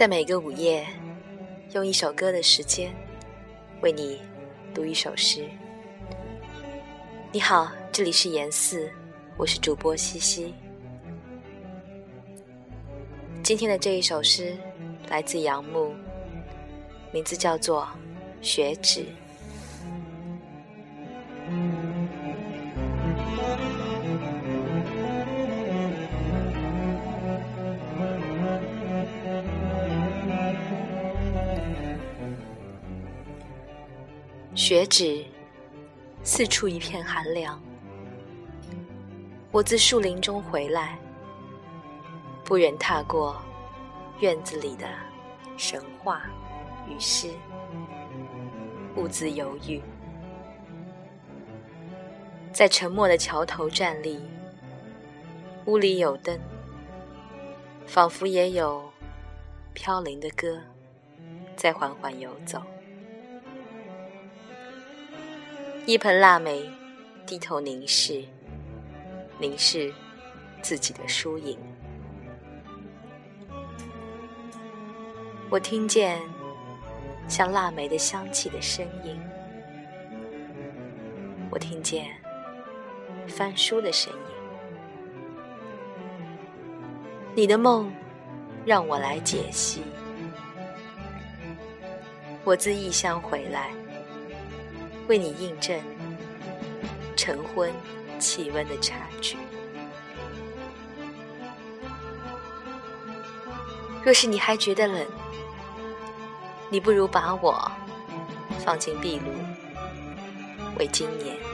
在每个午夜，用一首歌的时间，为你读一首诗。你好，这里是严四，我是主播西西。今天的这一首诗来自杨牧，名字叫做《雪纸》。雪止，四处一片寒凉。我自树林中回来，不忍踏过院子里的神话与诗，兀自犹豫，在沉默的桥头站立。屋里有灯，仿佛也有飘零的歌在缓缓游走。一盆腊梅，低头凝视，凝视自己的输赢。我听见像腊梅的香气的声音，我听见翻书的声音。你的梦让我来解析。我自异乡回来。为你印证晨昏气温的差距。若是你还觉得冷，你不如把我放进壁炉，为今年。